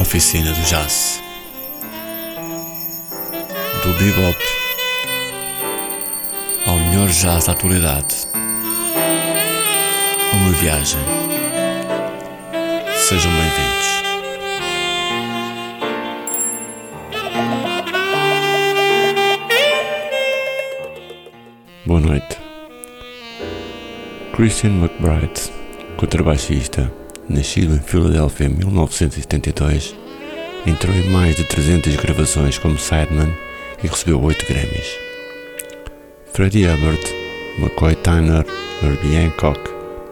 oficina do jazz. Do bebop ao melhor jazz da atualidade. Uma viagem. Sejam bem-vindos. Boa noite. Christian McBride, contrabaixista, nascido em Filadélfia em 1972, entrou em mais de 300 gravações como sideman e recebeu 8 Grammys. Freddie Hubbard, McCoy Tyner, Herbie Hancock,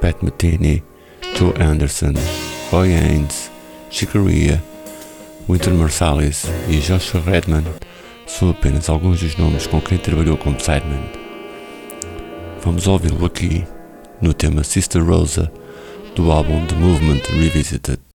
Pat Metheny, Joe Anderson, Roy Haynes, Chicoria, Winter Marsalis e Joshua Redman são apenas alguns dos nomes com quem trabalhou como sideman. Vamos ouvi-lo aqui no tema Sister Rosa do álbum The Movement Revisited.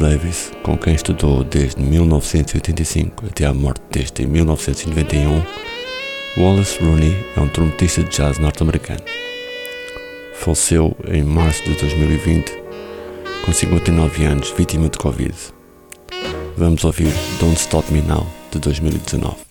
Davis, com quem estudou desde 1985 até à morte deste em 1991, Wallace Rooney é um trompetista de jazz norte-americano. Faleceu em março de 2020, com 59 anos, vítima de Covid. Vamos ouvir Don't Stop Me Now, de 2019.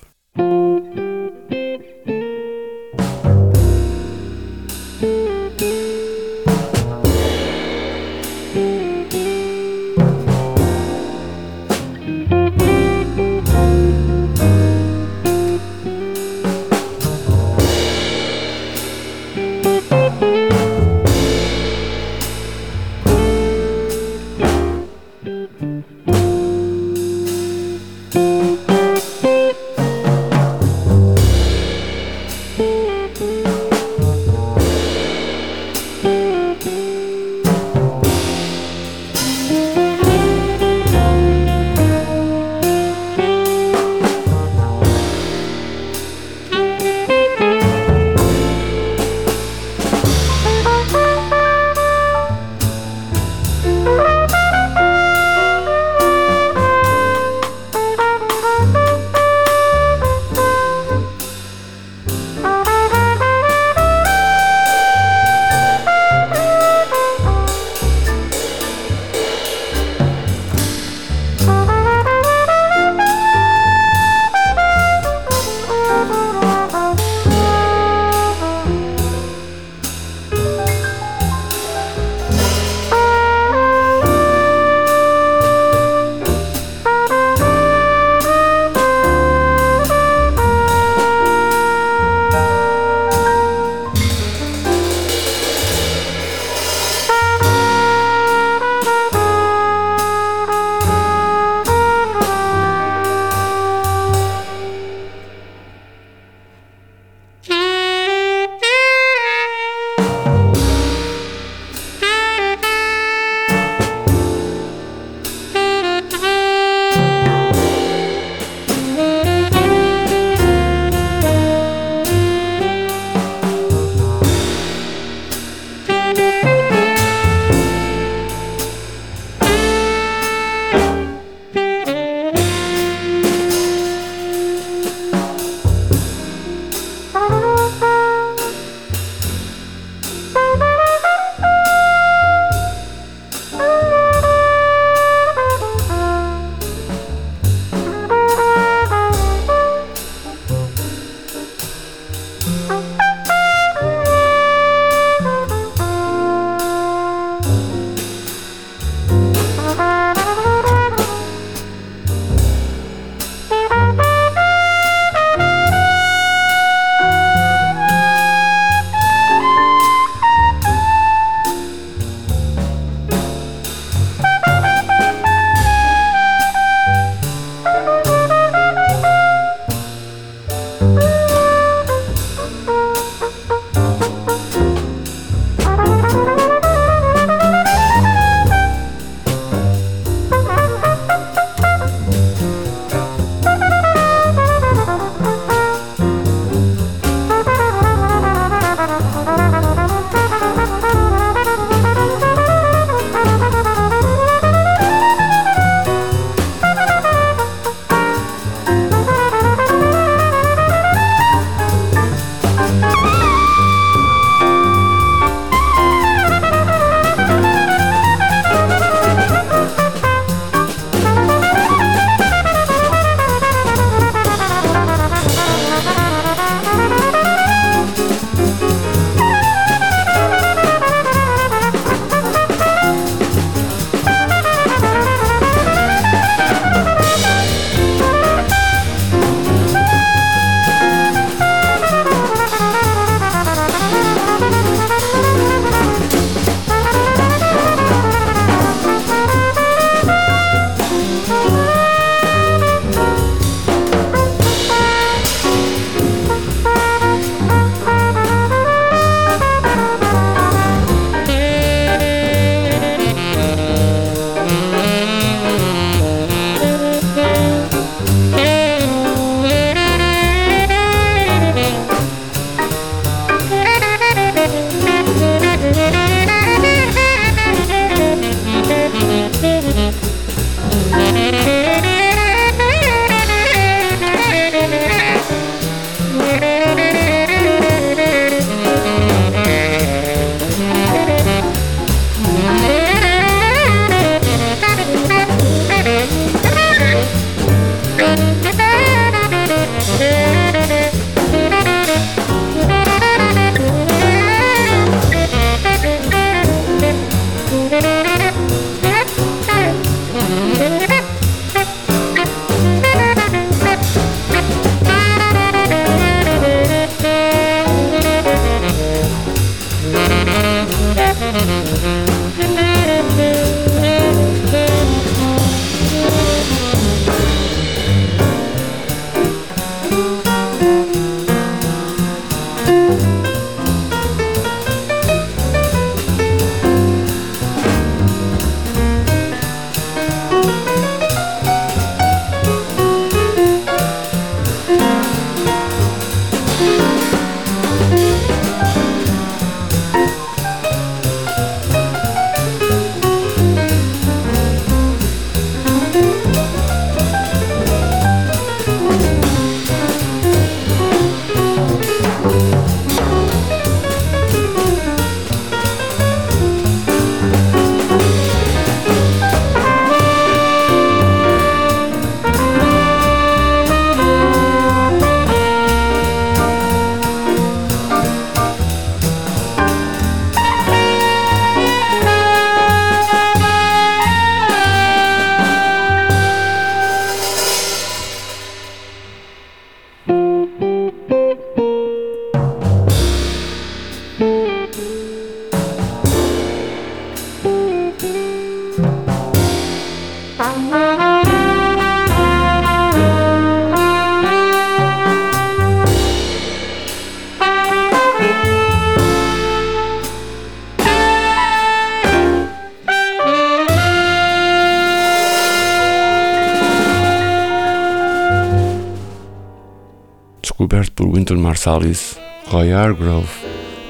Marsalis, Roy Hargrove,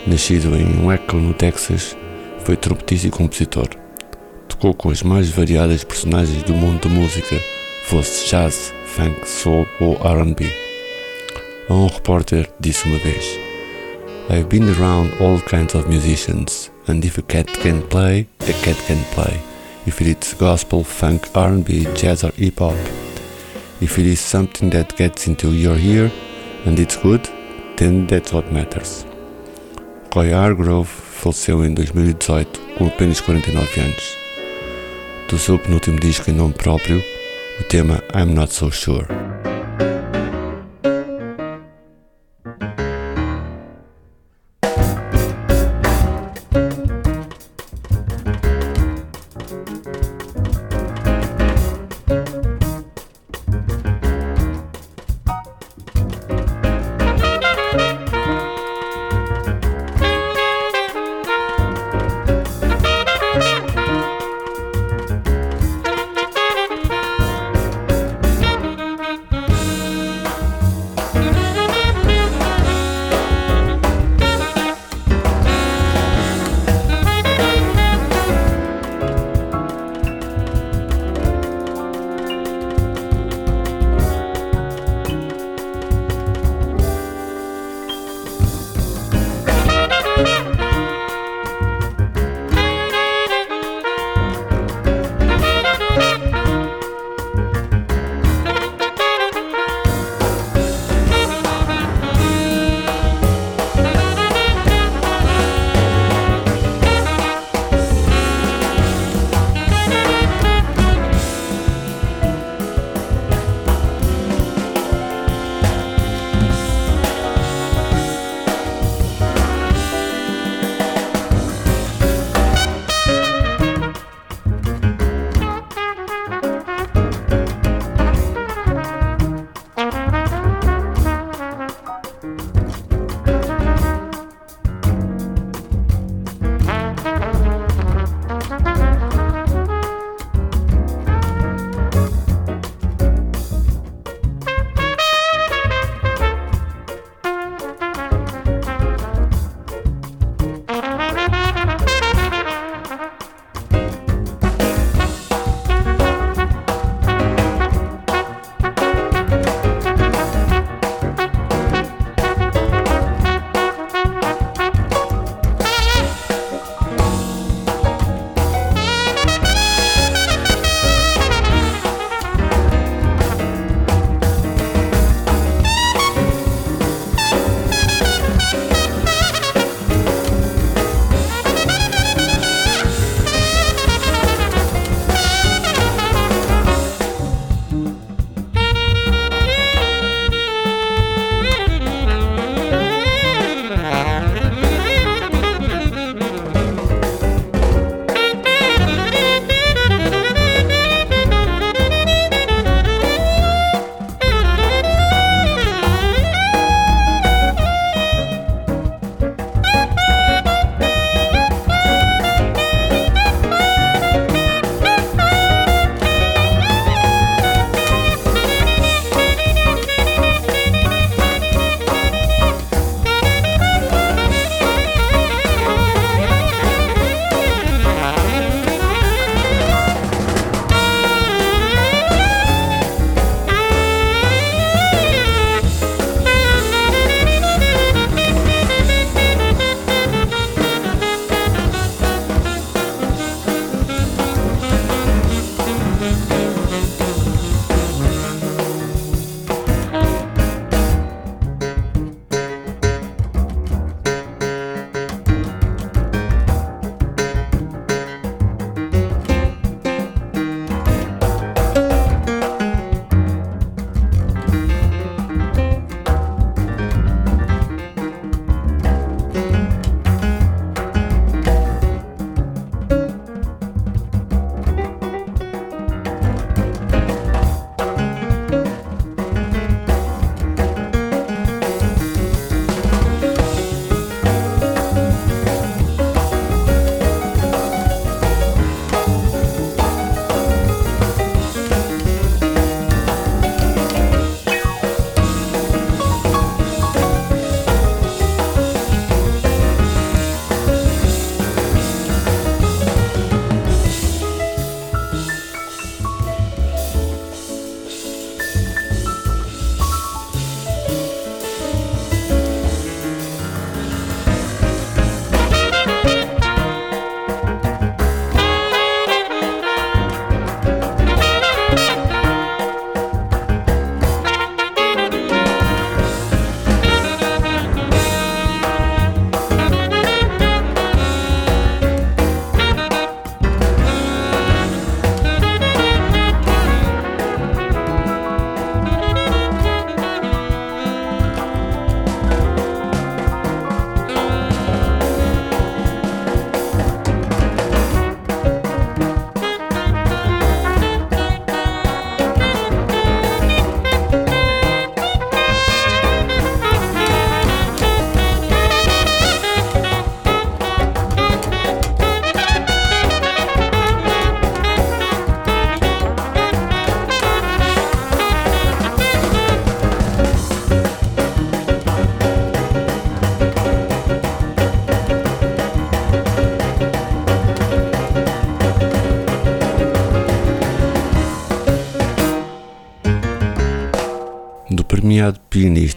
nascido em Waco, no Texas, foi trompetista e compositor. Tocou com as mais variadas personagens do mundo da música, fosse jazz, funk, soul ou R&B. Um repórter disse uma vez: I've been around all kinds of musicians, and if a cat can play, a cat can play. If it's gospel, funk, R&B, jazz or hip hop. If it is something that gets into your ear and it's good, then that's what matters. Roy Hargrove faleceu em 2018 com apenas 49 anos. Do seu penúltimo disco em nome próprio, o tema I'm Not So Sure.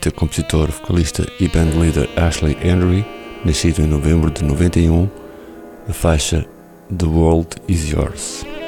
Pianista, compositor, vocalista e bandleader Ashley Henry, nascido em novembro de 91, a faixa The World Is Yours.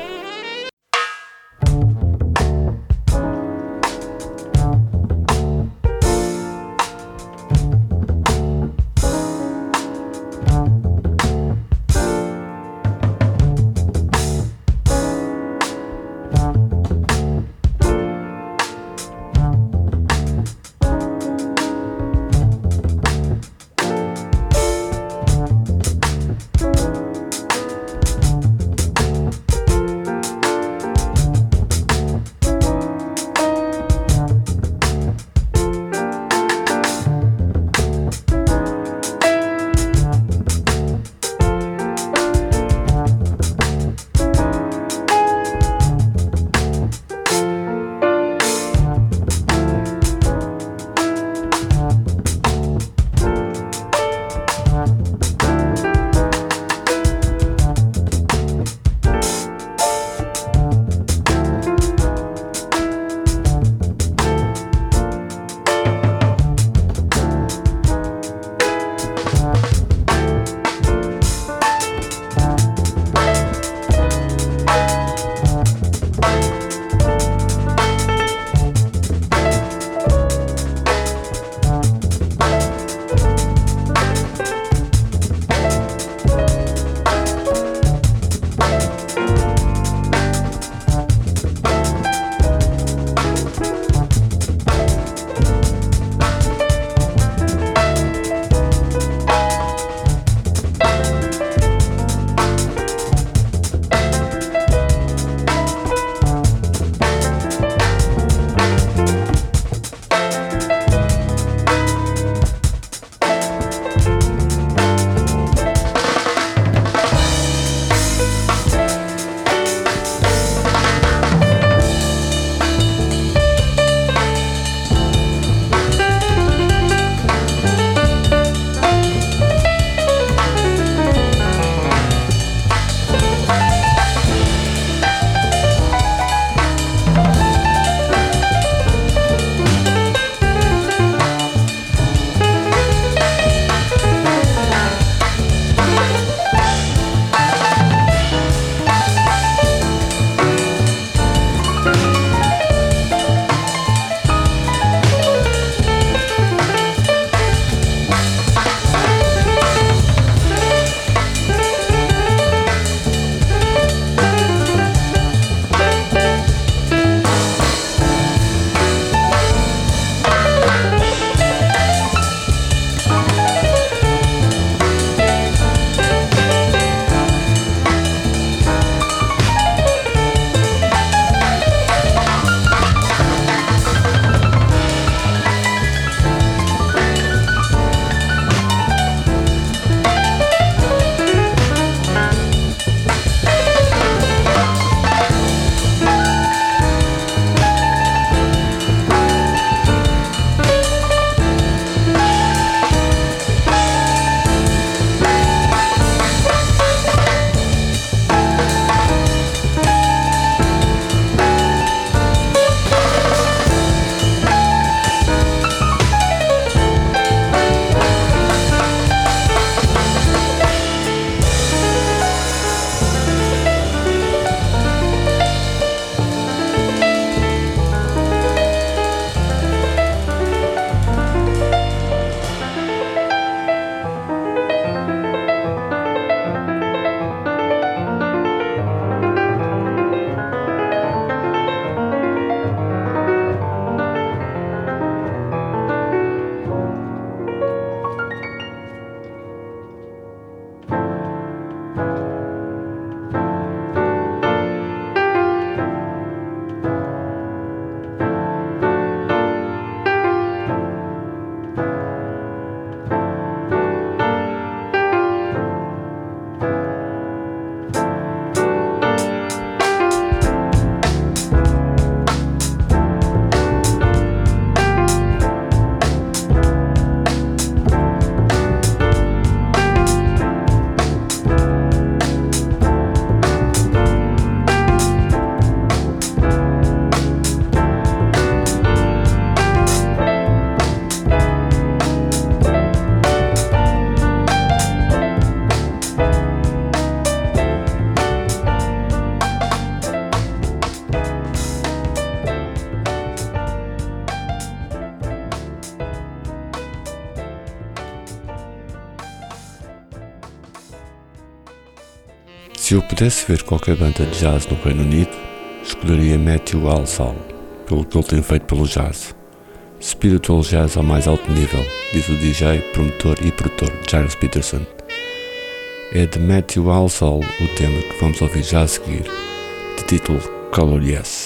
Pudesse ver qualquer banda de jazz no Reino Unido, escolheria Matthew Alsall, pelo que ele tem feito pelo jazz. Spiritual Jazz ao mais alto nível, diz o DJ, promotor e produtor Giles Peterson. É de Matthew Alsall o tema que vamos ouvir já a seguir, de título Color Yes.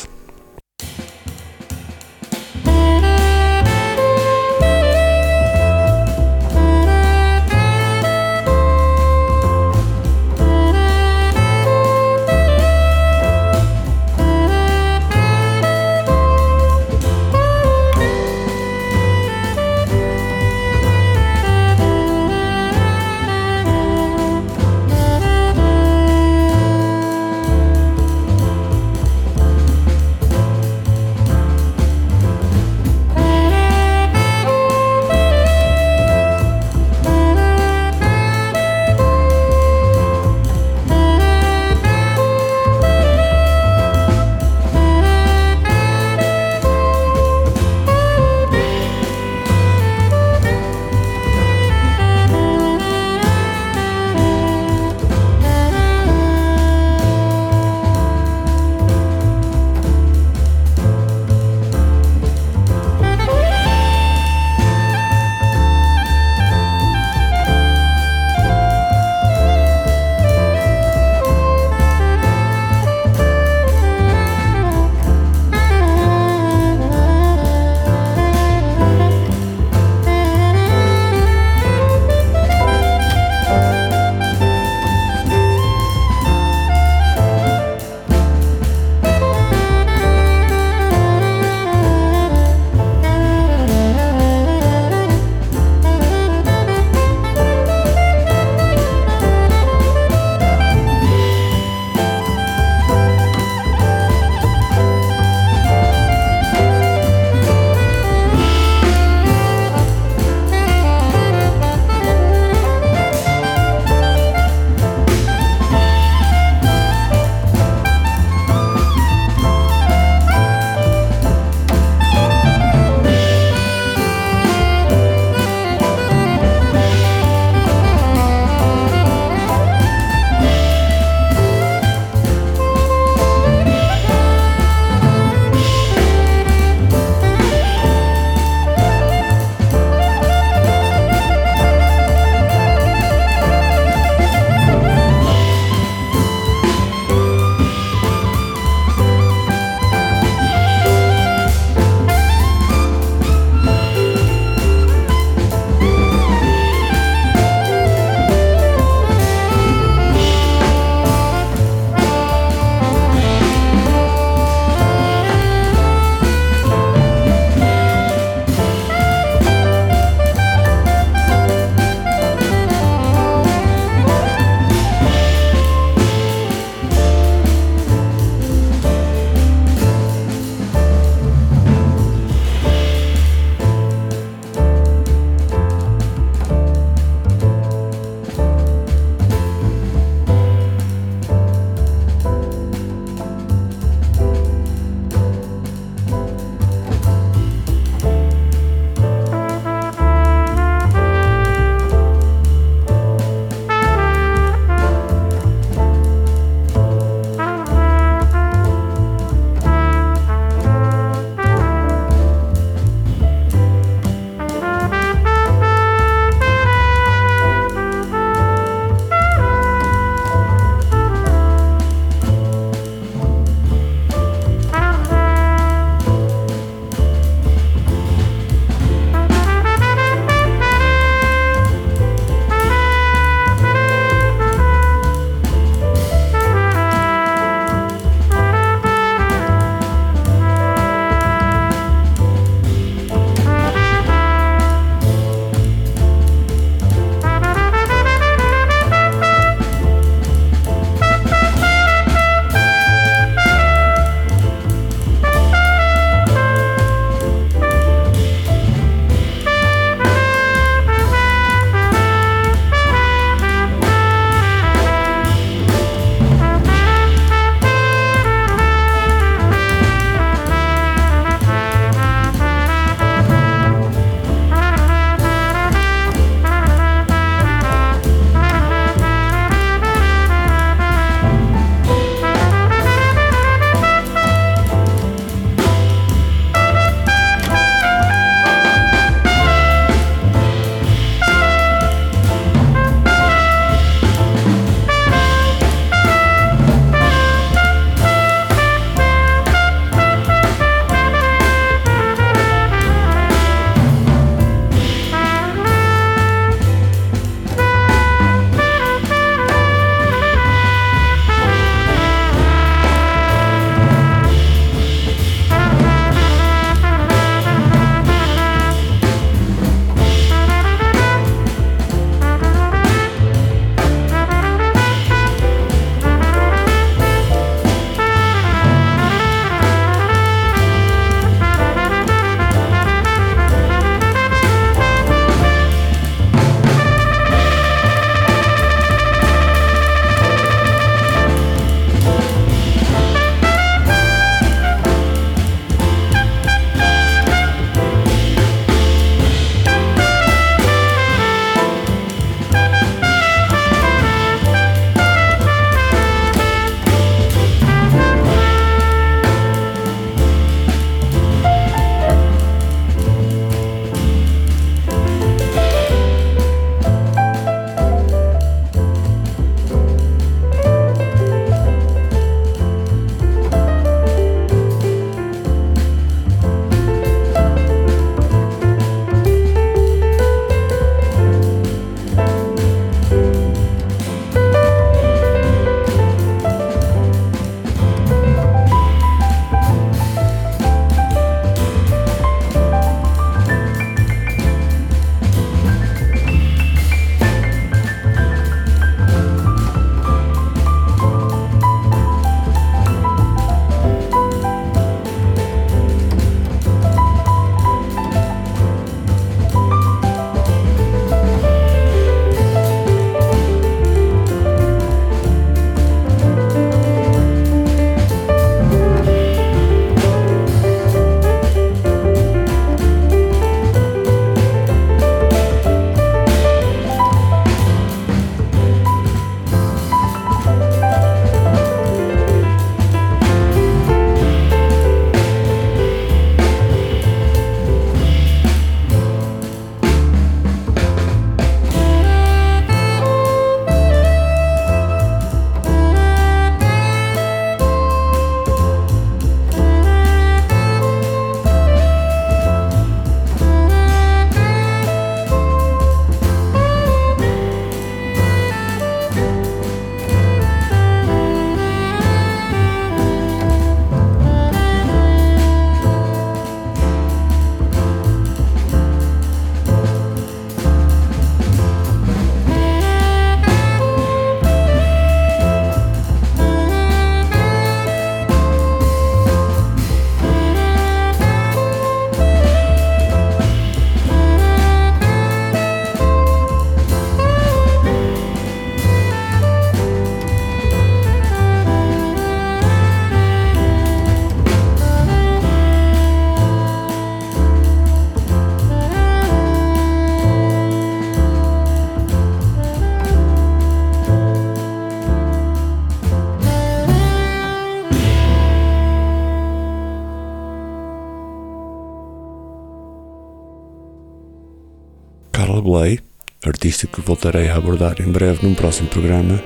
Artista que voltarei a abordar em breve num próximo programa,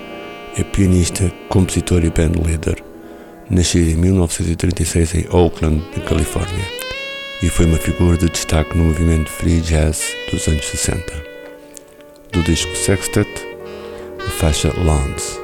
é pianista, compositor e band leader. Nascida em 1936 em Oakland, na Califórnia, e foi uma figura de destaque no movimento free jazz dos anos 60. Do disco Sextet, a faixa Lawns.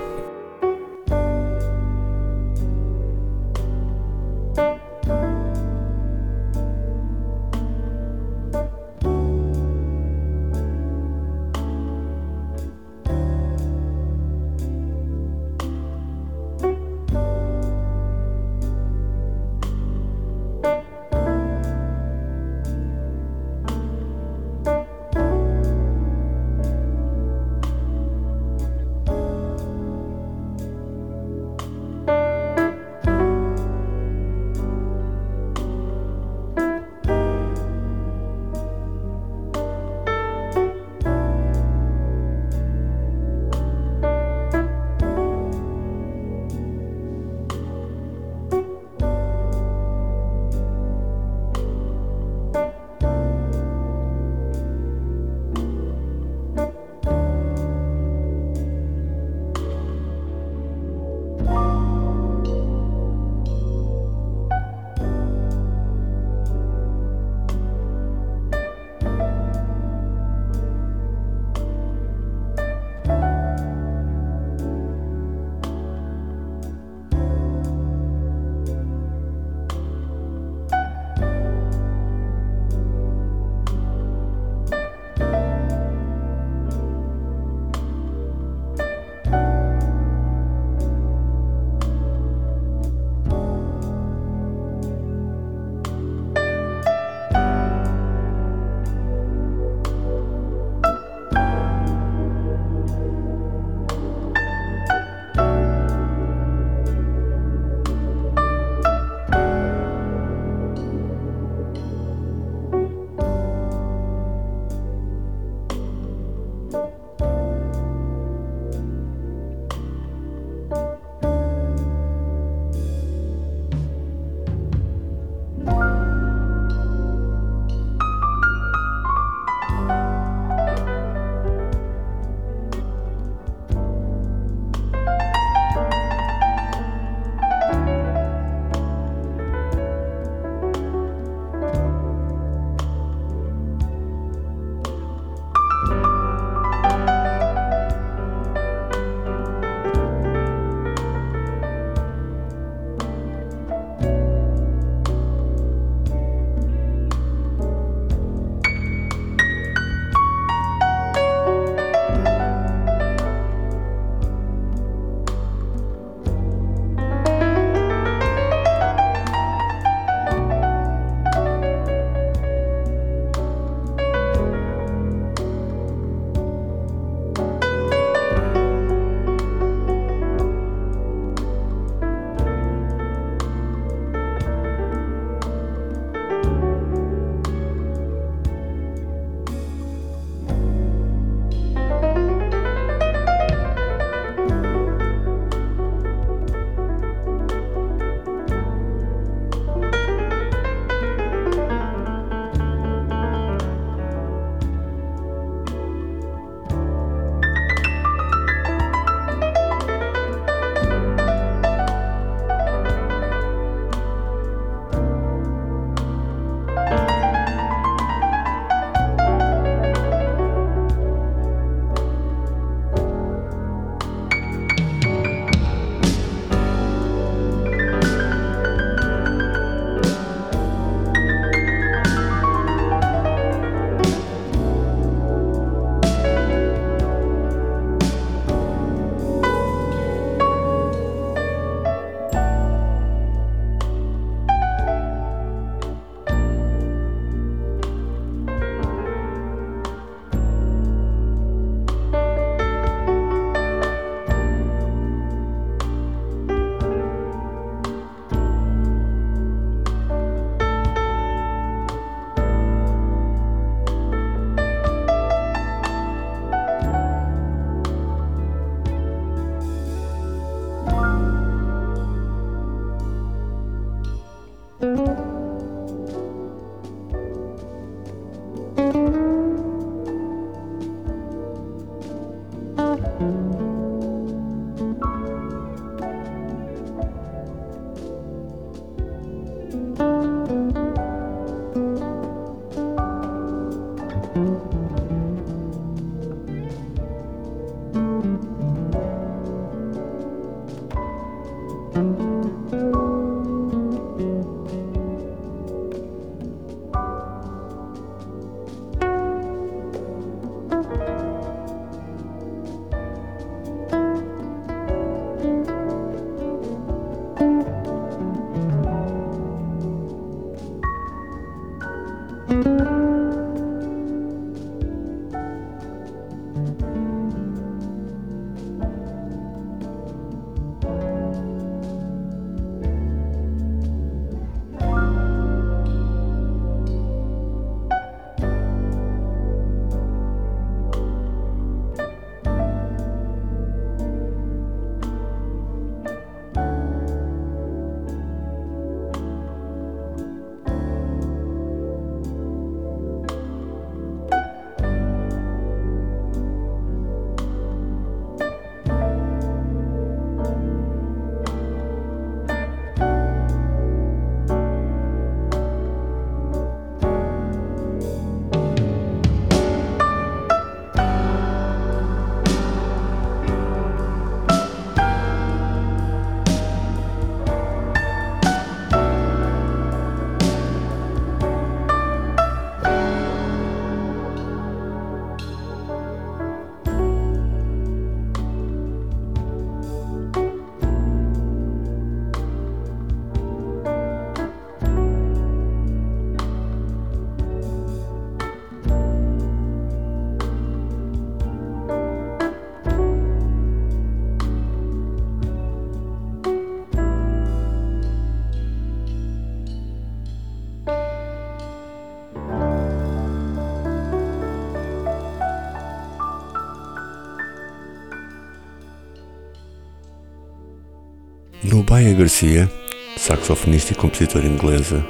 Baia Garcia, saxofonista e compositora inglesa,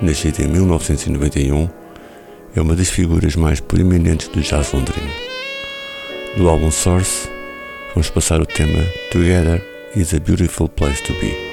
nascida em 1991, é uma das figuras mais proeminentes do jazz londrino. Do álbum Source, vamos passar o tema Together is a Beautiful Place to Be.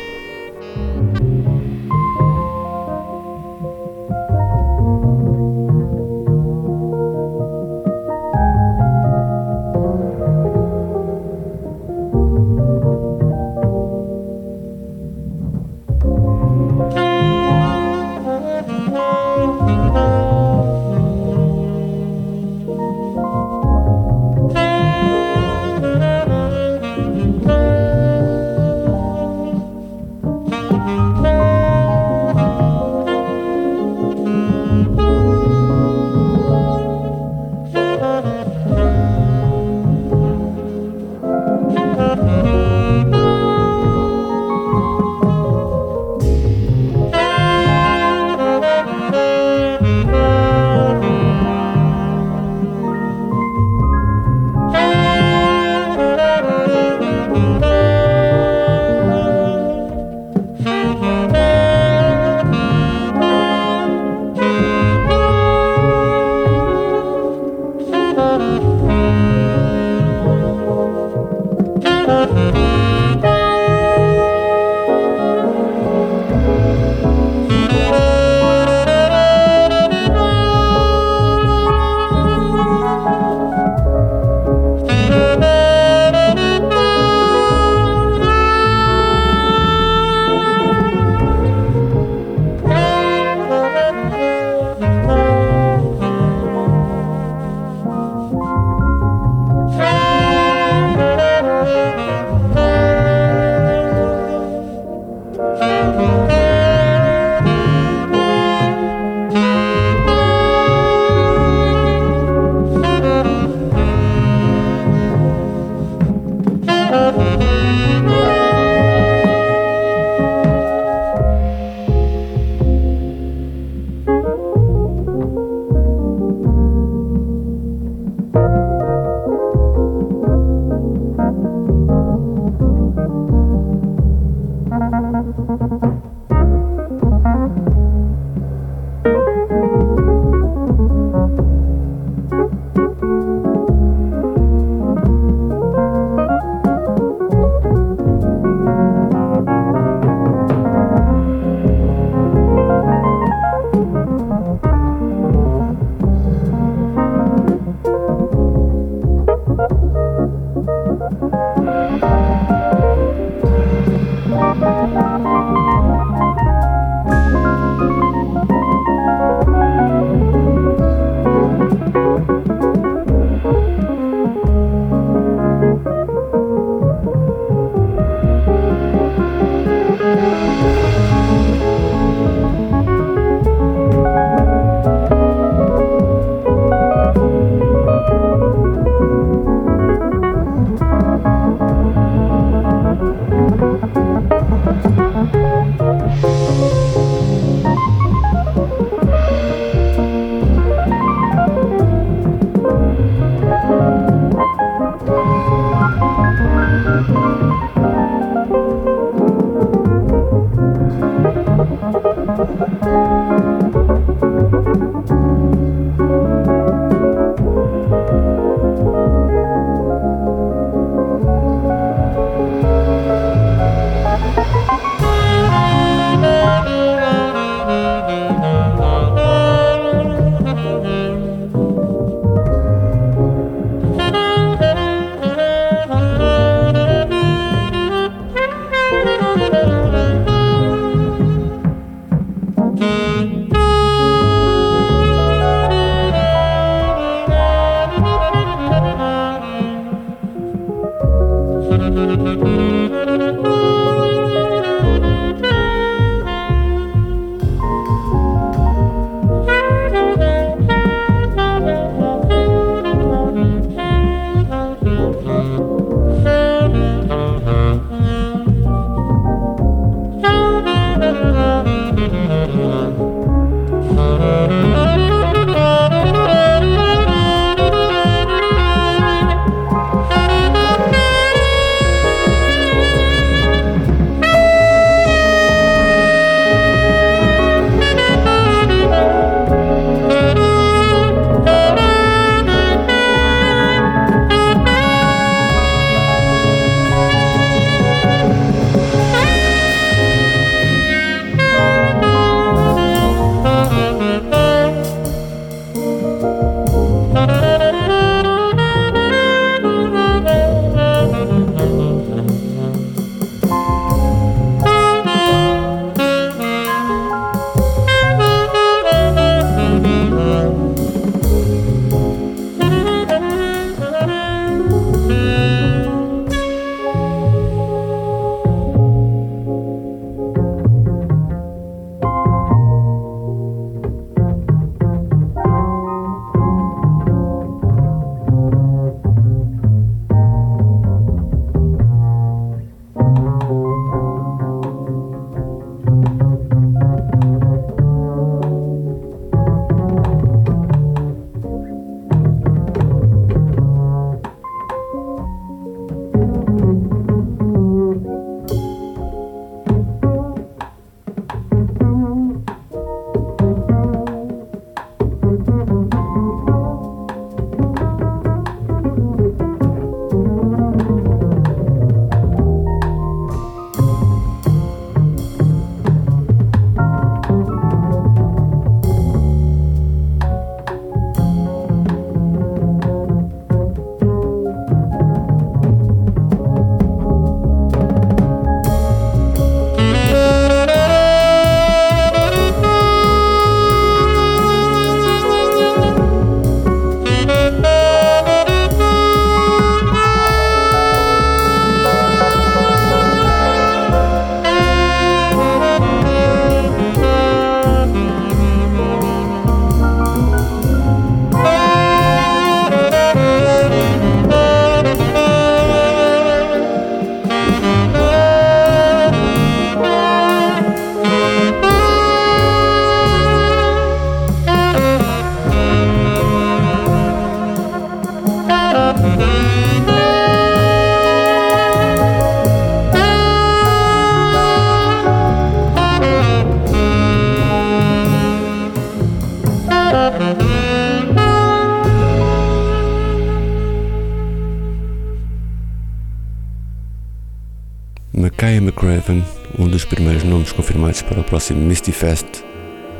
Um dos primeiros nomes confirmados para o próximo Misty Fest,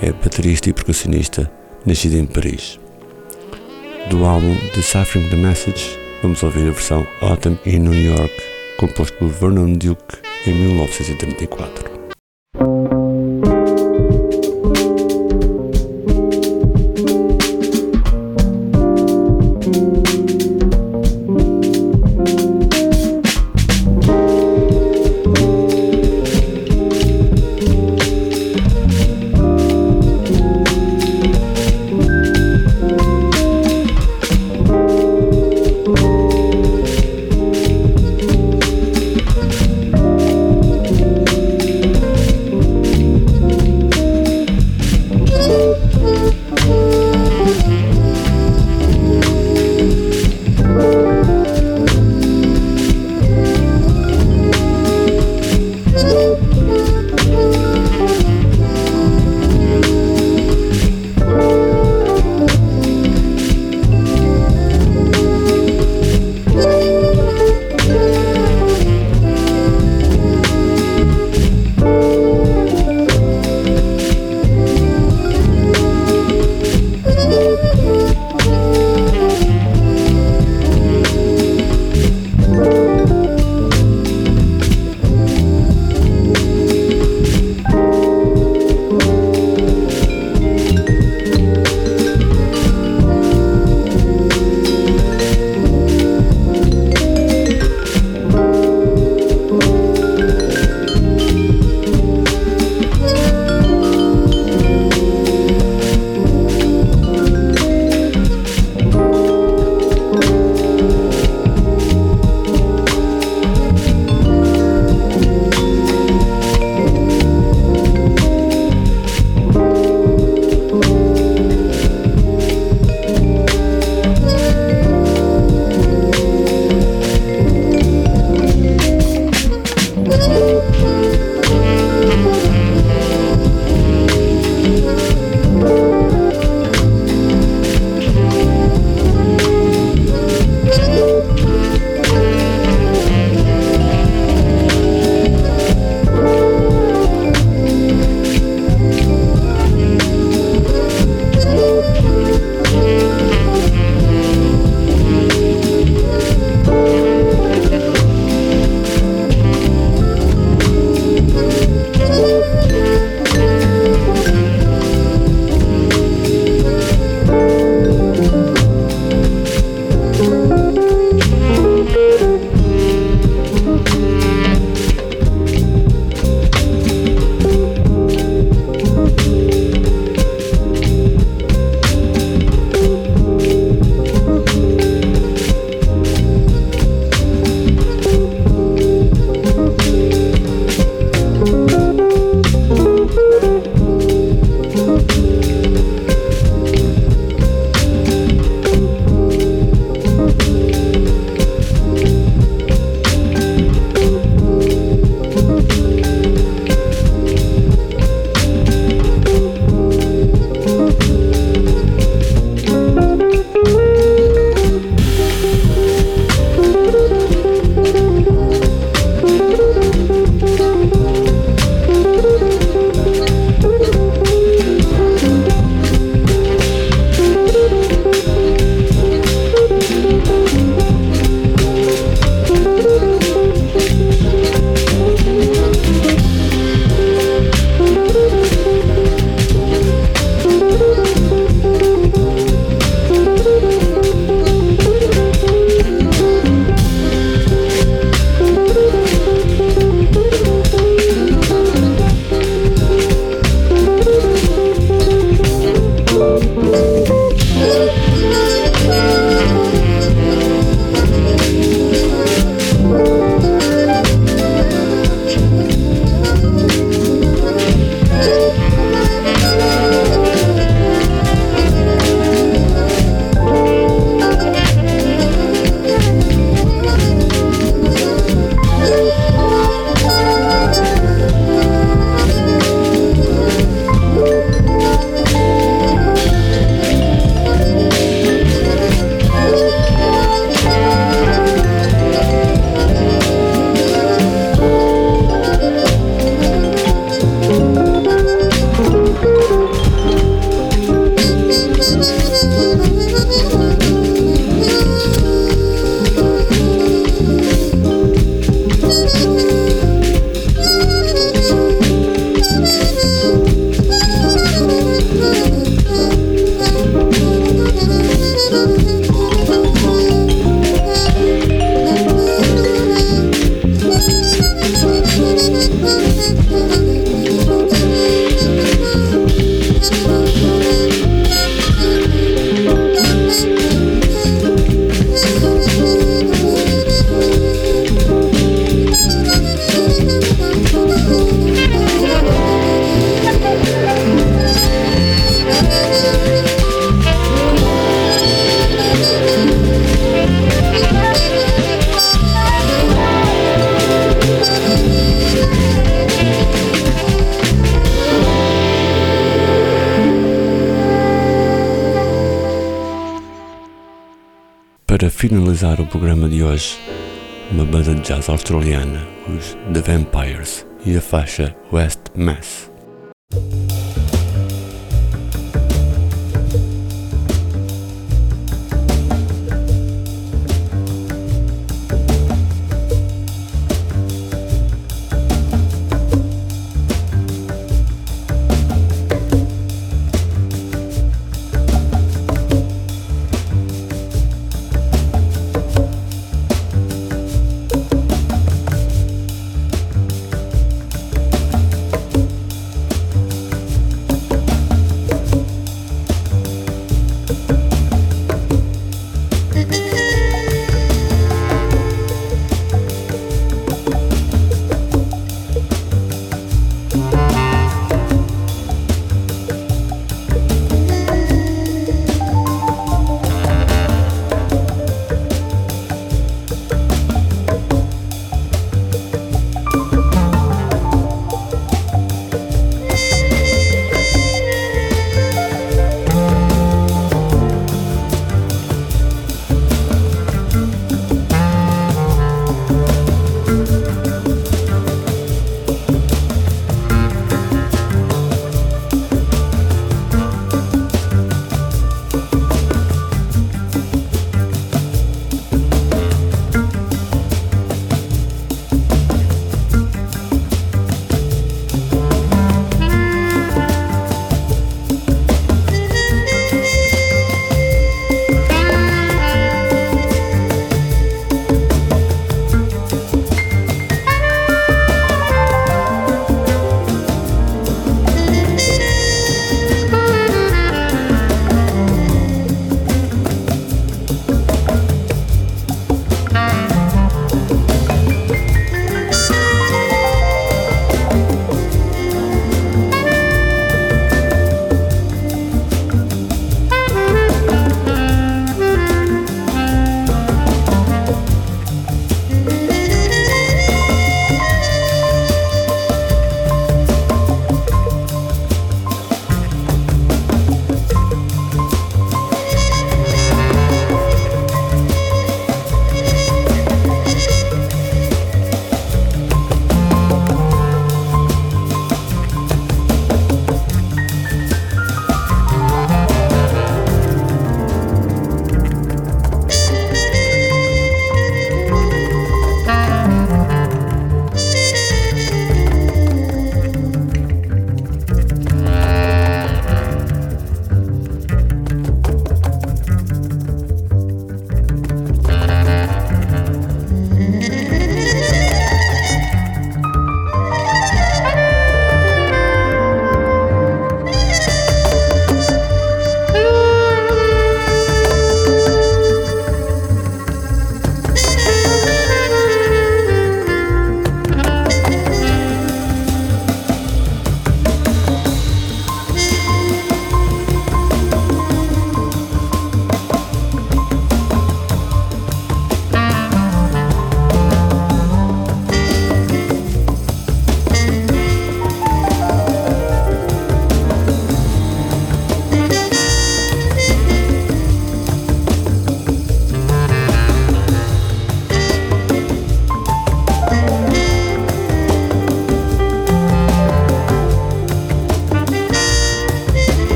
é baterista e percussionista, nascido em Paris. Do álbum Deciphering the Message, vamos ouvir a versão Autumn in New York, composto por Vernon Duke em 1934. Finalizar o programa de hoje, uma banda de jazz australiana, os The Vampires, e a faixa West Mass.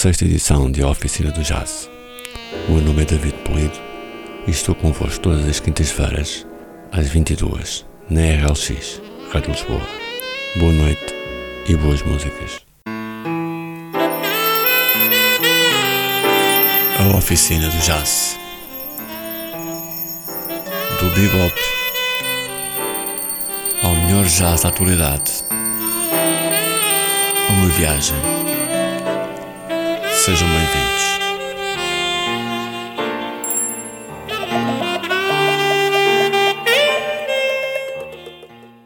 Sexta edição de A Oficina do Jazz. O meu nome é David Polido e estou convosco todas as quintas-feiras, às 22 na RLX, Rádio Lisboa. Boa noite e boas músicas. A Oficina do Jazz. Do bebop ao melhor jazz da atualidade uma viagem. Sejam bem-vindos.